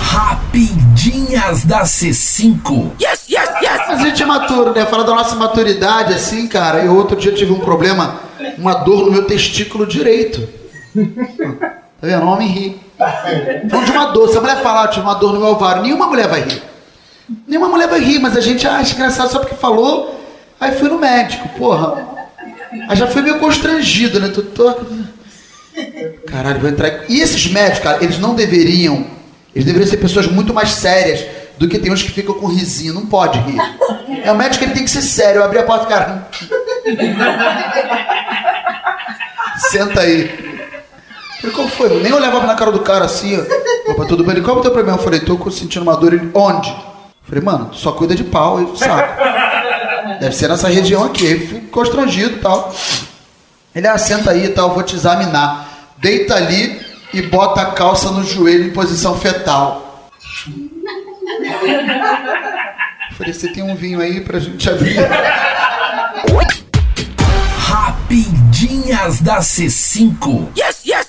Rapidinhas da C5. Yes, yes, yes! Mas a gente é maturo, né? Fala da nossa maturidade, assim, cara. Eu outro dia tive um problema, uma dor no meu testículo direito. Tá vendo? O homem ri. Falando de uma dor. Se a mulher falar, eu tive uma dor no meu ovário, nenhuma mulher vai rir. Nenhuma mulher vai rir, mas a gente acha engraçado só porque falou. Aí fui no médico, porra. Aí já foi meio constrangido, né? Tô, tô... Caralho, vou entrar. E esses médicos, cara, eles não deveriam. Eles deveriam ser pessoas muito mais sérias do que tem uns que ficam com risinho. Não pode rir. É o médico, ele tem que ser sério. Eu abri a porta, cara. Senta aí. Falei, qual foi? Nem olhava na cara do cara assim. Opa, tudo bem? Ele, qual é o teu problema? Eu falei, tô sentindo uma dor. Ele, onde? Falei, mano, só cuida de pau e saco. Deve ser nessa região aqui. Ele ficou constrangido e tal. Ele, ah, senta aí e tal, vou te examinar. Deita ali e bota a calça no joelho em posição fetal. Falei, você tem um vinho aí pra gente abrir? Rapidinhas da C5. Yes, yes!